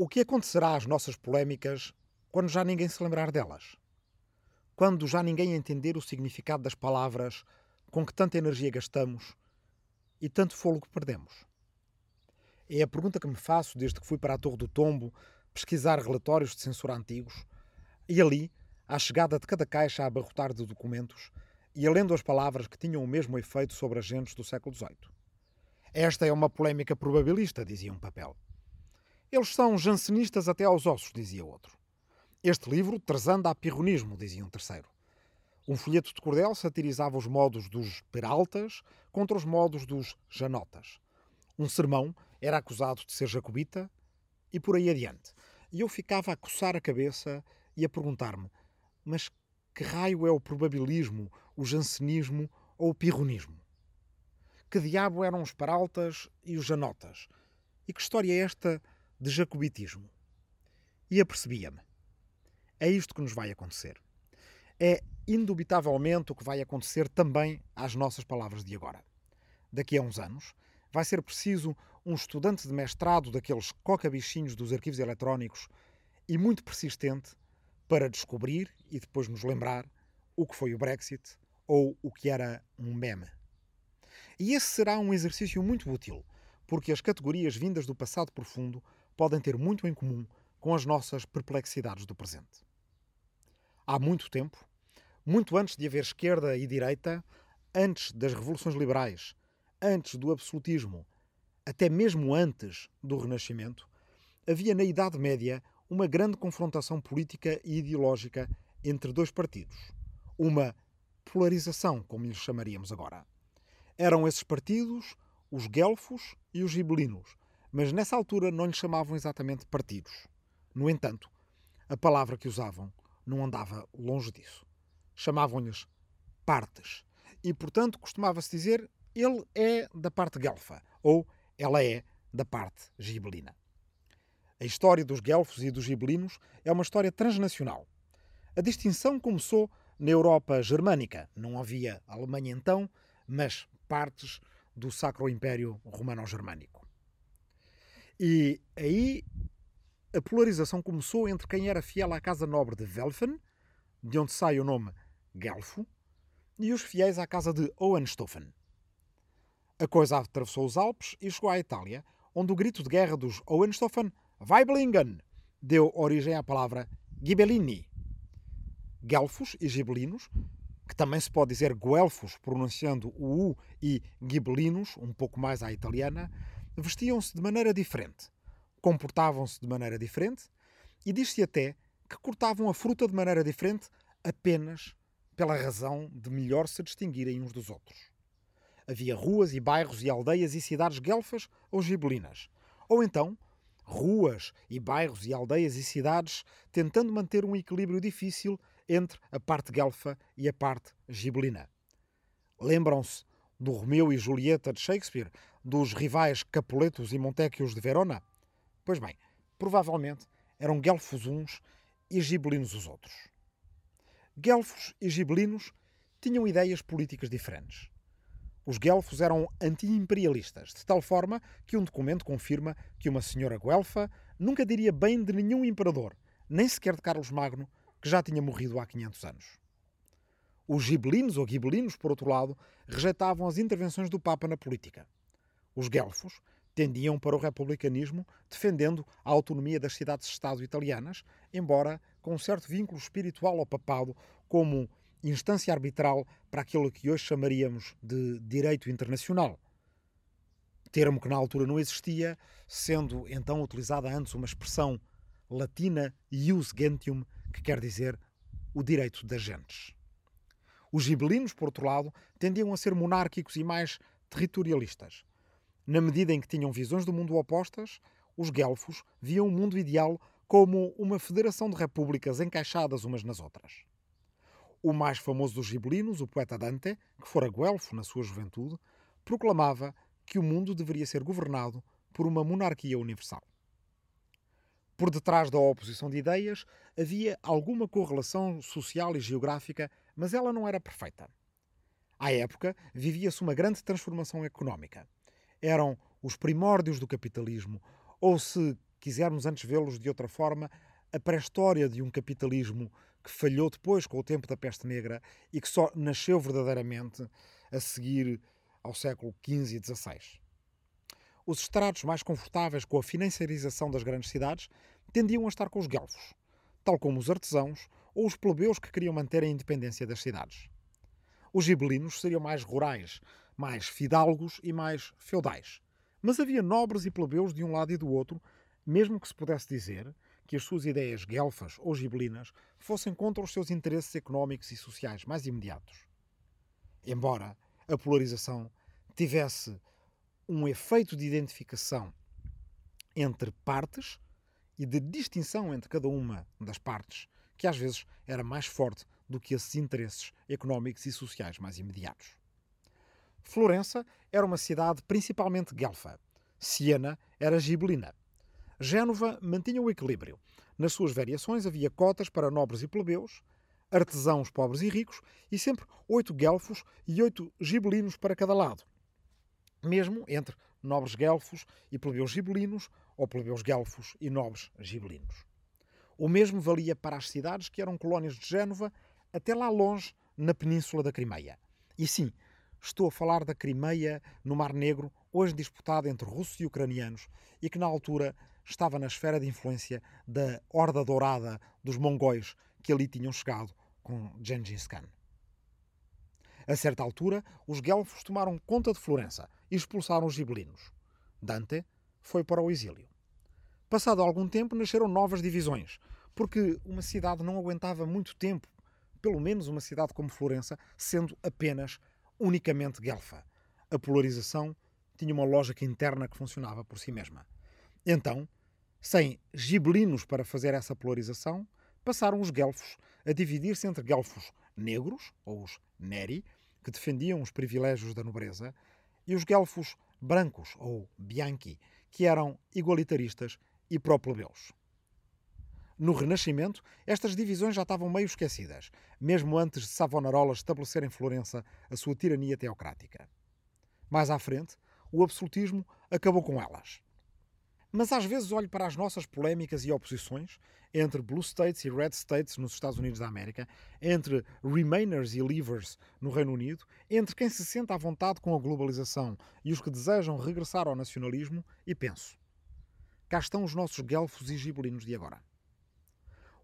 O que acontecerá às nossas polémicas quando já ninguém se lembrar delas? Quando já ninguém entender o significado das palavras com que tanta energia gastamos e tanto fôlego perdemos? É a pergunta que me faço desde que fui para a Torre do Tombo pesquisar relatórios de censura antigos e ali, à chegada de cada caixa a abarrotar de documentos, ia lendo as palavras que tinham o mesmo efeito sobre agentes do século XVIII. Esta é uma polémica probabilista, dizia um papel. Eles são jansenistas até aos ossos, dizia outro. Este livro trazanda a pirronismo, dizia um terceiro. Um folheto de cordel satirizava os modos dos peraltas contra os modos dos janotas. Um sermão era acusado de ser jacobita e por aí adiante. E eu ficava a coçar a cabeça e a perguntar-me: mas que raio é o probabilismo, o jansenismo ou o pirronismo? Que diabo eram os Peraltas e os Janotas? E que história é esta de jacobitismo? E apercebia-me. É isto que nos vai acontecer. É indubitavelmente o que vai acontecer também às nossas palavras de agora. Daqui a uns anos, vai ser preciso um estudante de mestrado daqueles coca-bichinhos dos arquivos eletrónicos e muito persistente para descobrir e depois nos lembrar o que foi o Brexit ou o que era um meme. E esse será um exercício muito útil, porque as categorias vindas do passado profundo podem ter muito em comum com as nossas perplexidades do presente. Há muito tempo, muito antes de haver esquerda e direita, antes das revoluções liberais, antes do absolutismo, até mesmo antes do Renascimento, havia na Idade Média uma grande confrontação política e ideológica entre dois partidos. Uma polarização, como lhes chamaríamos agora. Eram esses partidos os guelfos e os gibelinos, mas nessa altura não lhes chamavam exatamente partidos. No entanto, a palavra que usavam não andava longe disso. Chamavam-lhes partes. E, portanto, costumava-se dizer ele é da parte guelfa ou ela é da parte gibelina. A história dos guelfos e dos gibelinos é uma história transnacional. A distinção começou na Europa germânica. Não havia Alemanha então, mas partes do Sacro Império Romano-Germânico. E aí a polarização começou entre quem era fiel à casa nobre de Welfen, de onde sai o nome Guelfo, e os fiéis à casa de Hohenstaufen. A coisa atravessou os Alpes e chegou à Itália, onde o grito de guerra dos Hohenstaufen Weiblingen deu origem à palavra Ghibellini. Guelfos e gibelinos, que também se pode dizer guelfos, pronunciando o U, e ghibelinos, um pouco mais à italiana, vestiam-se de maneira diferente, comportavam-se de maneira diferente e diz-se até que cortavam a fruta de maneira diferente apenas pela razão de melhor se distinguirem uns dos outros. Havia ruas e bairros e aldeias e cidades guelfas ou gibelinas. Ou então, ruas e bairros e aldeias e cidades, tentando manter um equilíbrio difícil entre a parte guelfa e a parte gibelina. Lembram-se do Romeu e Julieta de Shakespeare, dos rivais Capuletos e Montecchios de Verona? Pois bem, provavelmente eram guelfos uns e gibelinos os outros. Guelfos e gibelinos tinham ideias políticas diferentes. Os guelfos eram anti-imperialistas, de tal forma que um documento confirma que uma senhora guelfa nunca diria bem de nenhum imperador, nem sequer de Carlos Magno, que já tinha morrido há 500 anos. Os gibelinos ou gibelinos, por outro lado, rejeitavam as intervenções do Papa na política. Os guelfos tendiam para o republicanismo, defendendo a autonomia das cidades-estado italianas, embora com um certo vínculo espiritual ao papado, como instância arbitral para aquilo que hoje chamaríamos de direito internacional. Termo que na altura não existia, sendo então utilizada antes uma expressão latina ius gentium, que quer dizer o direito das gentes. Os gibelinos, por outro lado, tendiam a ser monárquicos e mais territorialistas. Na medida em que tinham visões do mundo opostas, os guelfos viam o mundo ideal como uma federação de repúblicas encaixadas umas nas outras. O mais famoso dos gibelinos, o poeta Dante, que fora guelfo na sua juventude, proclamava que o mundo deveria ser governado por uma monarquia universal. Por detrás da oposição de ideias havia alguma correlação social e geográfica, mas ela não era perfeita. À época, vivia-se uma grande transformação económica. Eram os primórdios do capitalismo, ou se quisermos antes vê-los de outra forma, a pré-história de um capitalismo que falhou depois com o tempo da peste negra e que só nasceu verdadeiramente a seguir ao século XV e XVI. Os estratos mais confortáveis com a financiarização das grandes cidades tendiam a estar com os guelfos, tal como os artesãos ou os plebeus que queriam manter a independência das cidades. Os gibelinos seriam mais rurais, mais fidalgos e mais feudais. Mas havia nobres e plebeus de um lado e do outro, mesmo que se pudesse dizer que as suas ideias guelfas ou gibelinas fossem contra os seus interesses económicos e sociais mais imediatos. Embora a polarização tivesse um efeito de identificação entre partes e de distinção entre cada uma das partes, que às vezes era mais forte do que esses interesses económicos e sociais mais imediatos. Florença era uma cidade principalmente guelfa. Siena era gibelina. Génova mantinha o equilíbrio. Nas suas variações havia cotas para nobres e plebeus, artesãos pobres e ricos e sempre oito guelfos e oito gibelinos para cada lado. Mesmo entre nobres guelfos e plebeus gibelinos ou plebeus guelfos e nobres gibelinos. O mesmo valia para as cidades que eram colónias de Génova até lá longe na península da Crimeia. E sim, estou a falar da Crimeia no Mar Negro, hoje disputada entre russos e ucranianos, e que na altura estava na esfera de influência da Horda Dourada dos mongóis que ali tinham chegado com Gengis Khan. A certa altura, os guelfos tomaram conta de Florença e expulsaram os gibelinos. Dante foi para o exílio. Passado algum tempo, nasceram novas divisões, porque uma cidade não aguentava muito tempo pelo menos uma cidade como Florença, sendo apenas unicamente guelfa. A polarização tinha uma lógica interna que funcionava por si mesma. Então, sem gibelinos para fazer essa polarização, passaram os guelfos a dividir-se entre guelfos negros, ou os neri, que defendiam os privilégios da nobreza, e os guelfos brancos, ou bianchi, que eram igualitaristas e pró-plebeus. No Renascimento, estas divisões já estavam meio esquecidas, mesmo antes de Savonarola estabelecer em Florença a sua tirania teocrática. Mais à frente, o absolutismo acabou com elas. Mas às vezes olho para as nossas polémicas e oposições entre Blue States e Red States nos Estados Unidos da América, entre Remainers e Leavers no Reino Unido, entre quem se sente à vontade com a globalização e os que desejam regressar ao nacionalismo e penso: cá estão os nossos guelfos e gibelinos de agora.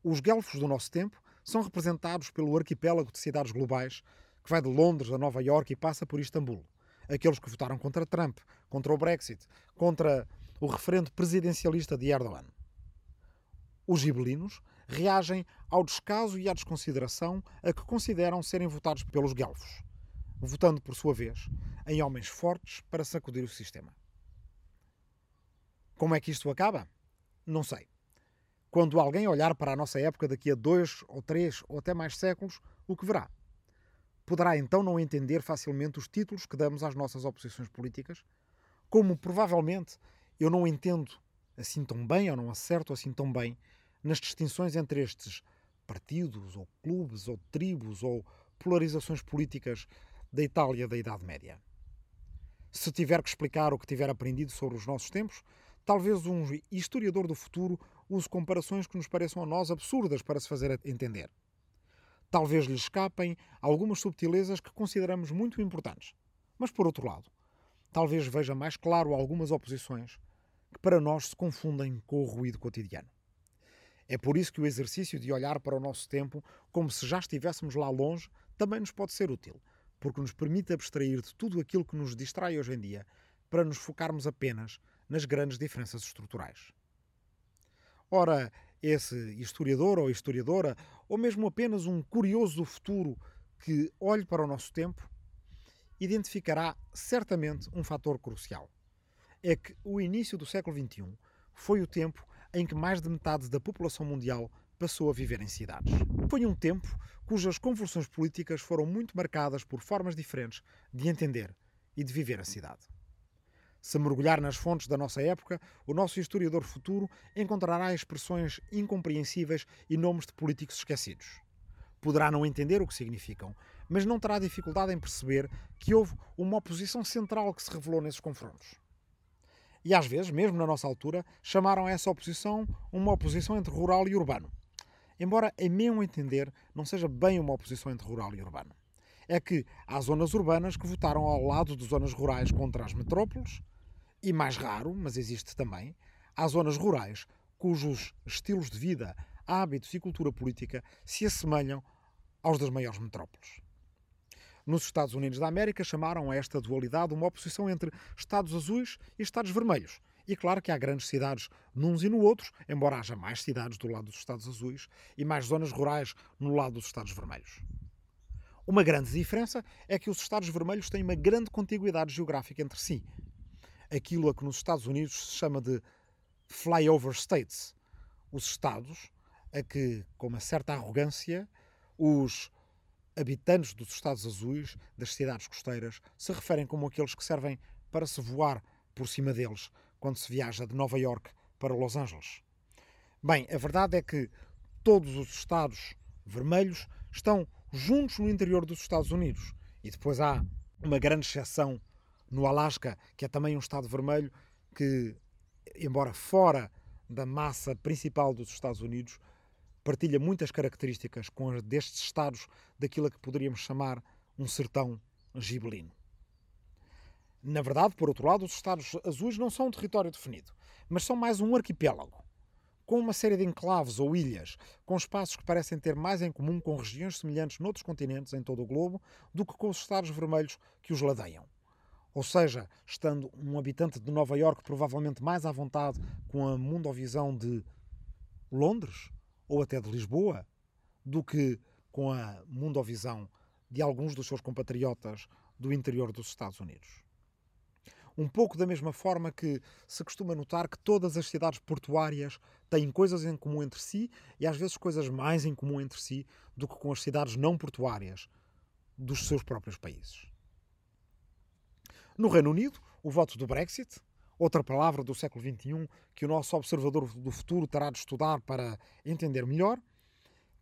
Os guelfos do nosso tempo são representados pelo arquipélago de cidades globais que vai de Londres a Nova Iorque e passa por Istambul. Aqueles que votaram contra Trump, contra o Brexit, contra o referendo presidencialista de Erdogan. Os gibelinos reagem ao descaso e à desconsideração a que consideram serem votados pelos guelfos, votando, por sua vez, em homens fortes para sacudir o sistema. Como é que isto acaba? Não sei quando alguém olhar para a nossa época daqui a dois ou três ou até mais séculos, o que verá? Poderá então não entender facilmente os títulos que damos às nossas oposições políticas, como provavelmente eu não entendo assim tão bem ou não acerto assim tão bem nas distinções entre estes partidos ou clubes ou tribos ou polarizações políticas da Itália da Idade Média. Se tiver que explicar o que tiver aprendido sobre os nossos tempos, talvez um historiador do futuro use comparações que nos pareçam a nós absurdas para se fazer entender. Talvez lhe escapem algumas subtilezas que consideramos muito importantes. Mas, por outro lado, talvez veja mais claro algumas oposições que para nós se confundem com o ruído cotidiano. É por isso que o exercício de olhar para o nosso tempo como se já estivéssemos lá longe também nos pode ser útil, porque nos permite abstrair de tudo aquilo que nos distrai hoje em dia para nos focarmos apenas nas grandes diferenças estruturais. Ora, esse historiador ou historiadora, ou mesmo apenas um curioso do futuro que olhe para o nosso tempo, identificará certamente um fator crucial. É que o início do século XXI foi o tempo em que mais de metade da população mundial passou a viver em cidades. Foi um tempo cujas convulsões políticas foram muito marcadas por formas diferentes de entender e de viver a cidade. Se mergulhar nas fontes da nossa época, o nosso historiador futuro encontrará expressões incompreensíveis e nomes de políticos esquecidos. Poderá não entender o que significam, mas não terá dificuldade em perceber que houve uma oposição central que se revelou nesses confrontos. E às vezes, mesmo na nossa altura, chamaram essa oposição uma oposição entre rural e urbano. Embora, em meu entender, não seja bem uma oposição entre rural e urbano. É que há zonas urbanas que votaram ao lado de zonas rurais contra as metrópoles, e mais raro, mas existe também, há zonas rurais cujos estilos de vida, hábitos e cultura política se assemelham aos das maiores metrópoles. Nos Estados Unidos da América chamaram a esta dualidade uma oposição entre Estados azuis e Estados vermelhos. E claro que há grandes cidades nuns e no outros, embora haja mais cidades do lado dos Estados azuis e mais zonas rurais no lado dos Estados vermelhos. Uma grande diferença é que os Estados vermelhos têm uma grande contiguidade geográfica entre si. Aquilo a que nos Estados Unidos se chama de flyover states. Os Estados a que, com uma certa arrogância, os habitantes dos Estados Azuis, das cidades costeiras, se referem como aqueles que servem para se voar por cima deles quando se viaja de Nova York para Los Angeles. Bem, a verdade é que todos os Estados vermelhos estão juntos no interior dos Estados Unidos. E depois há uma grande exceção no Alasca, que é também um Estado vermelho, que, embora fora da massa principal dos Estados Unidos, partilha muitas características com as destes estados daquilo que poderíamos chamar um sertão gibelino. Na verdade, por outro lado, os Estados Azuis não são um território definido, mas são mais um arquipélago, com uma série de enclaves ou ilhas, com espaços que parecem ter mais em comum com regiões semelhantes noutros continentes em todo o globo do que com os Estados Vermelhos que os ladeiam. Ou seja, estando um habitante de Nova Iorque provavelmente mais à vontade com a mundovisão de Londres ou até de Lisboa, do que com a mundovisão de alguns dos seus compatriotas do interior dos Estados Unidos. Um pouco da mesma forma que se costuma notar que todas as cidades portuárias têm coisas em comum entre si e às vezes coisas mais em comum entre si do que com as cidades não portuárias dos seus próprios países. No Reino Unido, o voto do Brexit, outra palavra do século XXI que o nosso observador do futuro terá de estudar para entender melhor,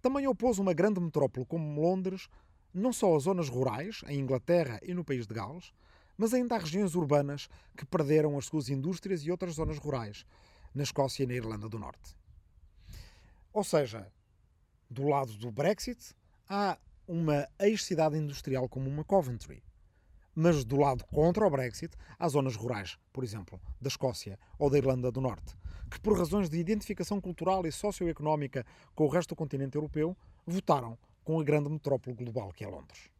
também opôs uma grande metrópole como Londres não só às zonas rurais, em Inglaterra e no país de Gales, mas ainda às regiões urbanas que perderam as suas indústrias e outras zonas rurais, na Escócia e na Irlanda do Norte. Ou seja, do lado do Brexit, há uma ex-cidade industrial como uma Coventry, mas do lado contra o Brexit, há zonas rurais, por exemplo, da Escócia ou da Irlanda do Norte, que por razões de identificação cultural e socioeconómica com o resto do continente europeu, votaram com a grande metrópole global que é Londres.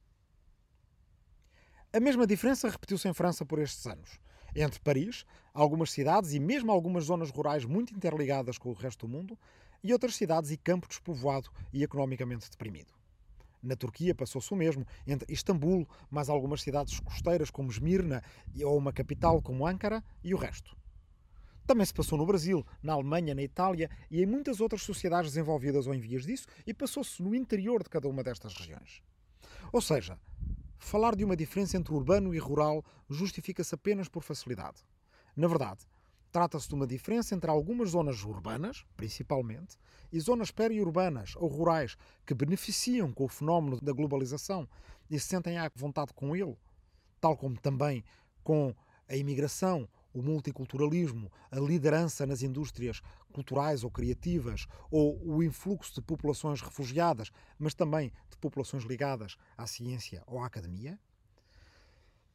A mesma diferença repetiu-se em França por estes anos. Entre Paris, algumas cidades e mesmo algumas zonas rurais muito interligadas com o resto do mundo, e outras cidades e campo despovoado e economicamente deprimido. Na Turquia passou-se o mesmo, entre Istambul, mais algumas cidades costeiras como Esmirna ou uma capital como Ankara e o resto. Também se passou no Brasil, na Alemanha, na Itália e em muitas outras sociedades desenvolvidas ou em vias disso, e passou-se no interior de cada uma destas regiões. Ou seja, falar de uma diferença entre urbano e rural justifica-se apenas por facilidade. Na verdade, Trata-se de uma diferença entre algumas zonas urbanas, principalmente, e zonas periurbanas ou rurais que beneficiam com o fenómeno da globalização e se sentem à vontade com ele, tal como também com a imigração, o multiculturalismo, a liderança nas indústrias culturais ou criativas, ou o influxo de populações refugiadas, mas também de populações ligadas à ciência ou à academia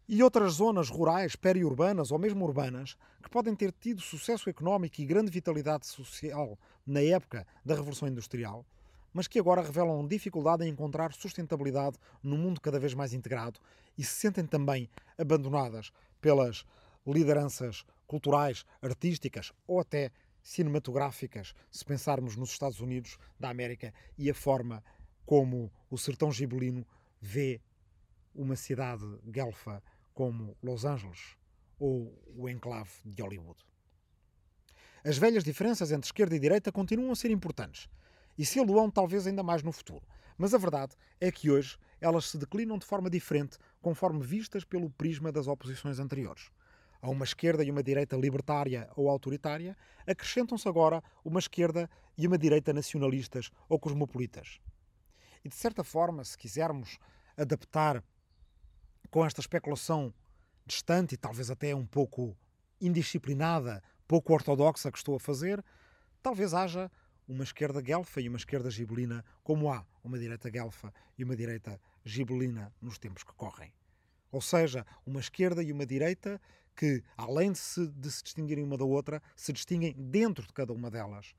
e outras zonas rurais, periurbanas ou mesmo urbanas, que podem ter tido sucesso económico e grande vitalidade social na época da Revolução Industrial, mas que agora revelam dificuldade em encontrar sustentabilidade num mundo cada vez mais integrado e se sentem também abandonadas pelas lideranças culturais, artísticas ou até cinematográficas, se pensarmos nos Estados Unidos da América e a forma como o sertão gibelino vê uma cidade guelfa como Los Angeles ou o enclave de Hollywood. As velhas diferenças entre esquerda e direita continuam a ser importantes e se eluam talvez ainda mais no futuro, mas a verdade é que hoje elas se declinam de forma diferente conforme vistas pelo prisma das oposições anteriores. A uma esquerda e uma direita libertária ou autoritária, acrescentam-se agora uma esquerda e uma direita nacionalistas ou cosmopolitas. E de certa forma, se quisermos adaptar com esta especulação distante e talvez até um pouco indisciplinada, pouco ortodoxa que estou a fazer, talvez haja uma esquerda guelfa e uma esquerda gibelina, como há uma direita guelfa e uma direita gibelina nos tempos que correm. Ou seja, uma esquerda e uma direita que, além de se, de se distinguirem uma da outra, se distinguem dentro de cada uma delas,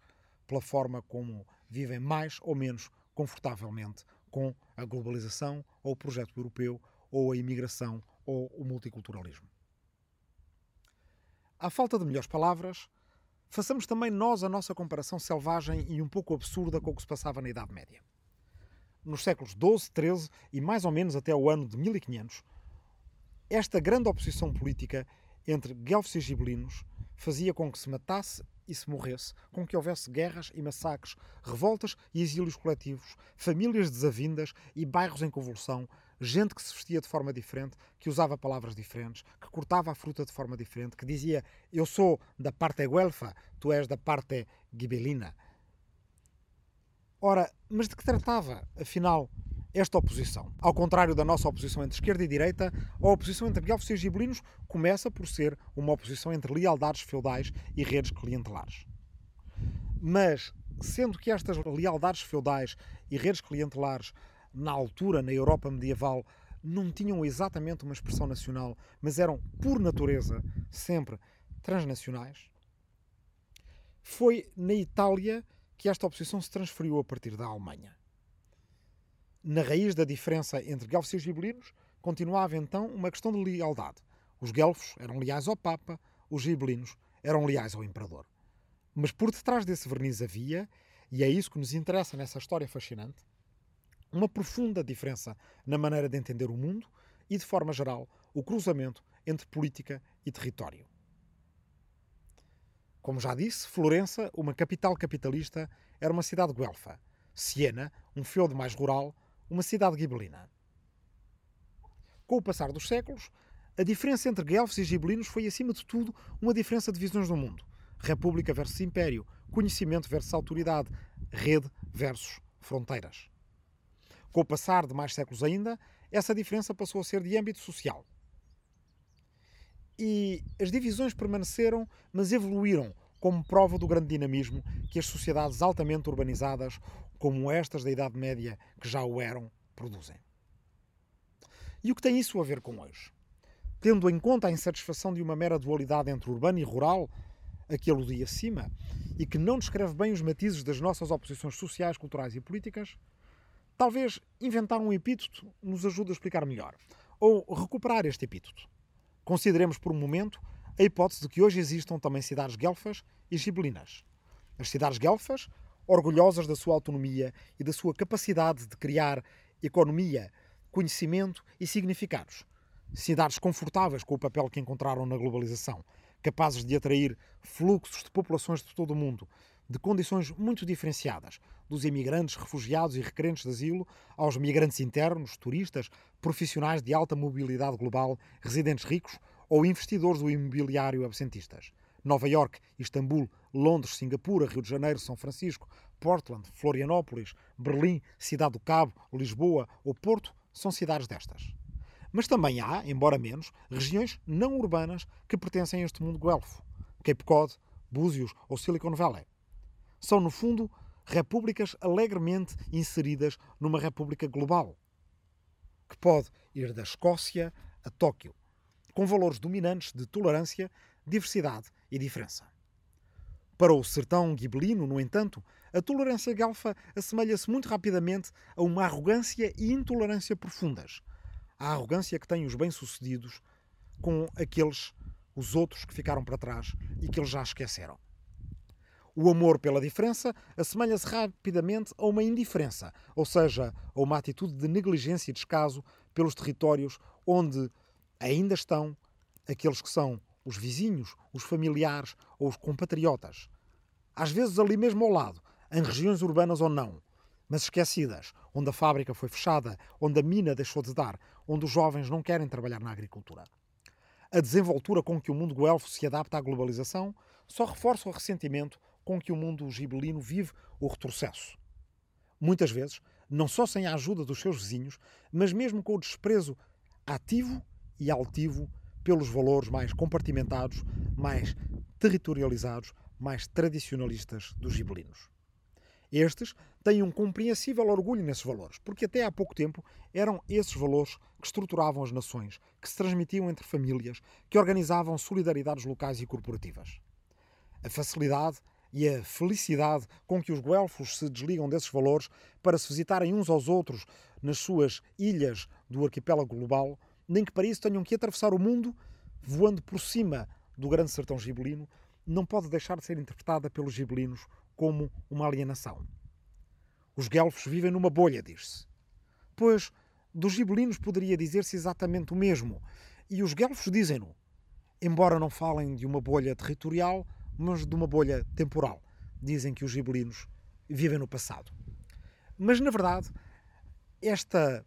pela forma como vivem mais ou menos confortavelmente com a globalização ou o projeto europeu ou a imigração ou o multiculturalismo. À falta de melhores palavras, façamos também nós a nossa comparação selvagem e um pouco absurda com o que se passava na Idade Média. Nos séculos XII, XIII e mais ou menos até o ano de 1500, esta grande oposição política entre guelfos e gibelinos fazia com que se matasse e se morresse, com que houvesse guerras e massacres, revoltas e exílios coletivos, famílias desavindas e bairros em convulsão, gente que se vestia de forma diferente, que usava palavras diferentes, que cortava a fruta de forma diferente, que dizia eu sou da parte guelfa, tu és da parte gibelina. Ora, mas de que tratava, afinal, esta oposição? Ao contrário da nossa oposição entre esquerda e direita, a oposição entre guelfos e gibelinos começa por ser uma oposição entre lealdades feudais e redes clientelares. Mas, sendo que estas lealdades feudais e redes clientelares na altura, na Europa medieval, não tinham exatamente uma expressão nacional, mas eram, por natureza, sempre transnacionais. Foi na Itália que esta oposição se transferiu a partir da Alemanha. Na raiz da diferença entre guelfos e gibelinos continuava então uma questão de lealdade. Os guelfos eram leais ao Papa, os gibelinos eram leais ao Imperador. Mas por detrás desse verniz havia, e é isso que nos interessa nessa história fascinante, uma profunda diferença na maneira de entender o mundo e, de forma geral, o cruzamento entre política e território. Como já disse, Florença, uma capital capitalista, era uma cidade guelfa. Siena, um feudo mais rural, uma cidade gibelina. Com o passar dos séculos, a diferença entre guelfos e gibelinos foi, acima de tudo, uma diferença de visões do mundo. República versus império, conhecimento versus autoridade, rede versus fronteiras. Com o passar de mais séculos ainda, essa diferença passou a ser de âmbito social. E as divisões permaneceram, mas evoluíram como prova do grande dinamismo que as sociedades altamente urbanizadas, como estas da Idade Média, que já o eram, produzem. E o que tem isso a ver com hoje? Tendo em conta a insatisfação de uma mera dualidade entre urbano e rural, a que aludi acima, e que não descreve bem os matizes das nossas oposições sociais, culturais e políticas, Talvez inventar um epíteto nos ajude a explicar melhor, ou recuperar este epíteto. Consideremos por um momento a hipótese de que hoje existam também cidades guelfas e gibelinas. As cidades guelfas, orgulhosas da sua autonomia e da sua capacidade de criar economia, conhecimento e significados. Cidades confortáveis com o papel que encontraram na globalização, capazes de atrair fluxos de populações de todo o mundo, de condições muito diferenciadas, dos imigrantes, refugiados e requerentes de asilo aos migrantes internos, turistas, profissionais de alta mobilidade global, residentes ricos ou investidores do imobiliário absentistas. Nova York, Istambul, Londres, Singapura, Rio de Janeiro, São Francisco, Portland, Florianópolis, Berlim, Cidade do Cabo, Lisboa ou Porto são cidades destas. Mas também há, embora menos, regiões não urbanas que pertencem a este mundo guelfo. Cape Cod, Búzios ou Silicon Valley. São, no fundo, repúblicas alegremente inseridas numa república global, que pode ir da Escócia a Tóquio, com valores dominantes de tolerância, diversidade e diferença. Para o sertão gibelino, no entanto, a tolerância galfa assemelha-se muito rapidamente a uma arrogância e intolerância profundas. A arrogância que têm os bem-sucedidos com aqueles, os outros que ficaram para trás e que eles já esqueceram. O amor pela diferença assemelha-se rapidamente a uma indiferença, ou seja, a uma atitude de negligência e descaso pelos territórios onde ainda estão aqueles que são os vizinhos, os familiares ou os compatriotas. Às vezes ali mesmo ao lado, em regiões urbanas ou não, mas esquecidas, onde a fábrica foi fechada, onde a mina deixou de dar, onde os jovens não querem trabalhar na agricultura. A desenvoltura com que o mundo guelfo se adapta à globalização só reforça o ressentimento com que o mundo gibelino vive o retrocesso. Muitas vezes, não só sem a ajuda dos seus vizinhos, mas mesmo com o desprezo ativo e altivo pelos valores mais compartimentados, mais territorializados, mais tradicionalistas dos gibelinos. Estes têm um compreensível orgulho nesses valores, porque até há pouco tempo eram esses valores que estruturavam as nações, que se transmitiam entre famílias, que organizavam solidariedades locais e corporativas. A facilidade e a felicidade com que os guelfos se desligam desses valores para se visitarem uns aos outros nas suas ilhas do arquipélago global, nem que para isso tenham que atravessar o mundo voando por cima do grande sertão gibelino, não pode deixar de ser interpretada pelos gibelinos como uma alienação. Os guelfos vivem numa bolha, diz-se. Pois dos gibelinos poderia dizer-se exatamente o mesmo, e os guelfos dizem-no, embora não falem de uma bolha territorial, mas de uma bolha temporal. Dizem que os gibelinos vivem no passado. Mas, na verdade, esta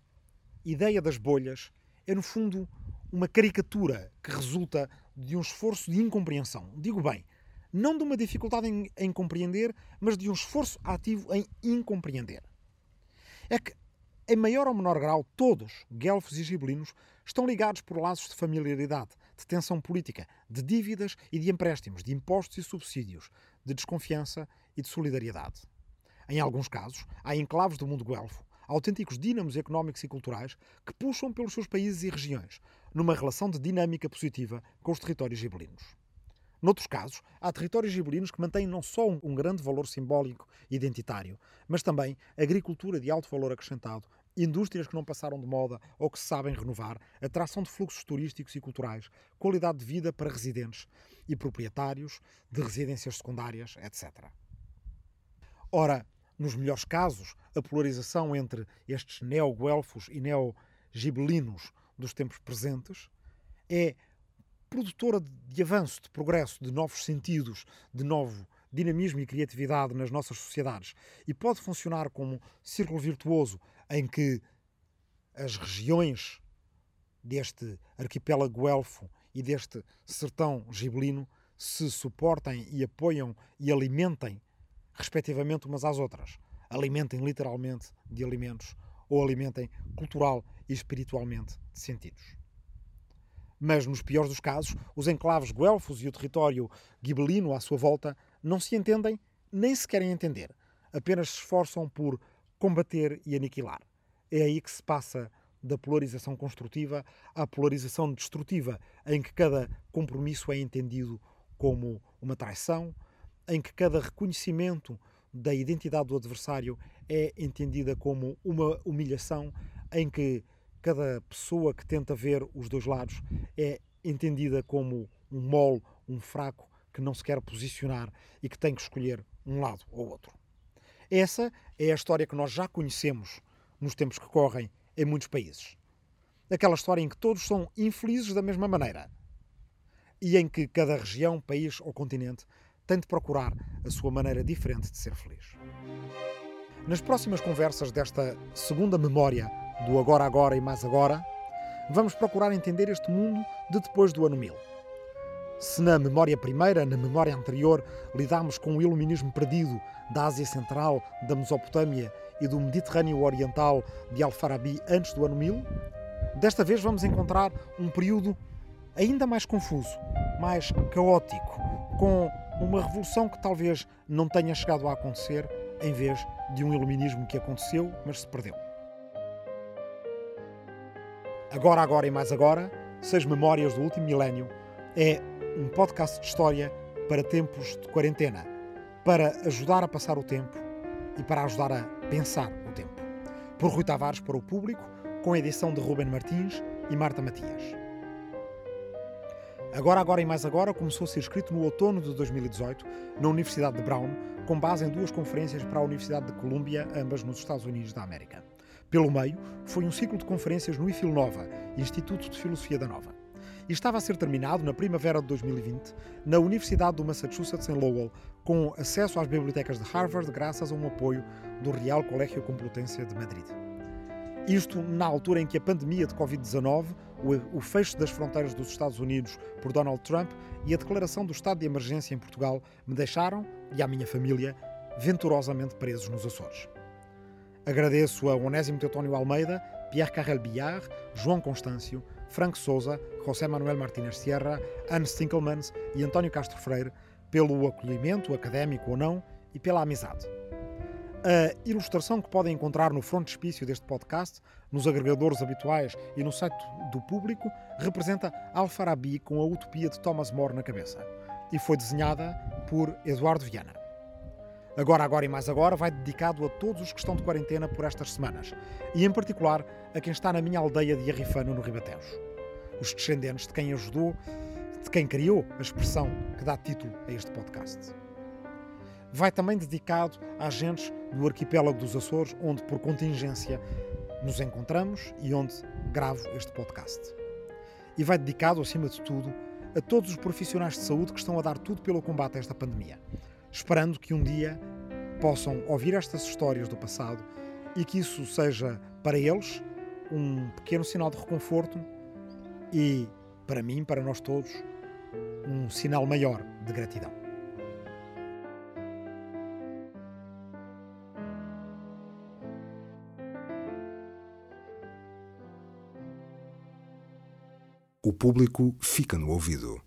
ideia das bolhas é, no fundo, uma caricatura que resulta de um esforço de incompreensão. Digo bem, não de uma dificuldade em, em compreender, mas de um esforço ativo em incompreender. É que, em maior ou menor grau, todos, guelfos e gibelinos, estão ligados por laços de familiaridade, de tensão política, de dívidas e de empréstimos, de impostos e subsídios, de desconfiança e de solidariedade. Em alguns casos, há enclaves do mundo guelfo, autênticos dínamos económicos e culturais que puxam pelos seus países e regiões, numa relação de dinâmica positiva com os territórios gibelinos. Noutros casos, há territórios gibelinos que mantêm não só um grande valor simbólico e identitário, mas também agricultura de alto valor acrescentado, indústrias que não passaram de moda ou que se sabem renovar, atração de fluxos turísticos e culturais, qualidade de vida para residentes e proprietários de residências secundárias, etc. Ora, nos melhores casos, a polarização entre estes neo-guelfos e neo-gibelinos dos tempos presentes é produtora de avanço, de progresso, de novos sentidos, de novo dinamismo e criatividade nas nossas sociedades e pode funcionar como círculo virtuoso em que as regiões deste arquipélago elfo e deste sertão gibelino se suportem e apoiam e alimentem, respectivamente, umas às outras. Alimentem literalmente de alimentos ou alimentem cultural e espiritualmente de sentidos. Mas, nos piores dos casos, os enclaves guelfos e o território gibelino à sua volta não se entendem nem se querem entender. Apenas se esforçam por combater e aniquilar. É aí que se passa da polarização construtiva à polarização destrutiva, em que cada compromisso é entendido como uma traição, em que cada reconhecimento da identidade do adversário é entendida como uma humilhação, em que cada pessoa que tenta ver os dois lados é entendida como um mole, um fraco que não se quer posicionar e que tem que escolher um lado ou outro. Essa é a história que nós já conhecemos nos tempos que correm em muitos países. Aquela história em que todos são infelizes da mesma maneira e em que cada região, país ou continente tem de procurar a sua maneira diferente de ser feliz. Nas próximas conversas desta segunda memória do agora agora e mais agora, vamos procurar entender este mundo de depois do ano 1000. Se na memória primeira, na memória anterior, lidámos com o iluminismo perdido da Ásia Central, da Mesopotâmia e do Mediterrâneo Oriental de Al-Farabi antes do ano 1000, desta vez vamos encontrar um período ainda mais confuso, mais caótico, com uma revolução que talvez não tenha chegado a acontecer em vez de um iluminismo que aconteceu, mas se perdeu. Agora, Agora e Mais Agora, Seis Memórias do Último Milénio, é um podcast de história para tempos de quarentena, para ajudar a passar o tempo e para ajudar a pensar o tempo. Por Rui Tavares para o público, com a edição de Ruben Martins e Marta Matias. Agora, Agora e Mais Agora começou a ser escrito no outono de 2018 na Universidade de Brown, com base em duas conferências para a Universidade de Colômbia, ambas nos Estados Unidos da América. Pelo meio, foi um ciclo de conferências no IFIL Nova, Instituto de Filosofia da Nova. E estava a ser terminado na primavera de 2020 na Universidade do Massachusetts em Lowell, com acesso às bibliotecas de Harvard graças a um apoio do Real Colégio Complutense de Madrid. Isto na altura em que a pandemia de Covid-19, o fecho das fronteiras dos Estados Unidos por Donald Trump e a declaração do estado de emergência em Portugal me deixaram, e à minha família, venturosamente presos nos Açores. Agradeço a Onésimo Teutónio Almeida, Pierre Carrel Billard, João Constâncio, Frank Souza, José Manuel Martínez Sierra, Anne Stinkelmans e António Castro Freire pelo acolhimento, académico ou não, e pela amizade. A ilustração que podem encontrar no frontispício deste podcast, nos agregadores habituais e no site do público, representa Al-Farabi com a utopia de Thomas More na cabeça e foi desenhada por Eduardo Viana. Agora, agora e mais agora vai dedicado a todos os que estão de quarentena por estas semanas e, em particular, a quem está na minha aldeia de Arrifano, no Ribatejo. Os descendentes de quem ajudou, de quem criou a expressão que dá título a este podcast vai também dedicado a agentes do arquipélago dos Açores, onde, por contingência, nos encontramos e onde gravo este podcast. E vai dedicado, acima de tudo, a todos os profissionais de saúde que estão a dar tudo pelo combate a esta pandemia, esperando que um dia possam ouvir estas histórias do passado e que isso seja para eles um pequeno sinal de reconforto e, para mim, para nós todos, um sinal maior de gratidão. O público fica no ouvido.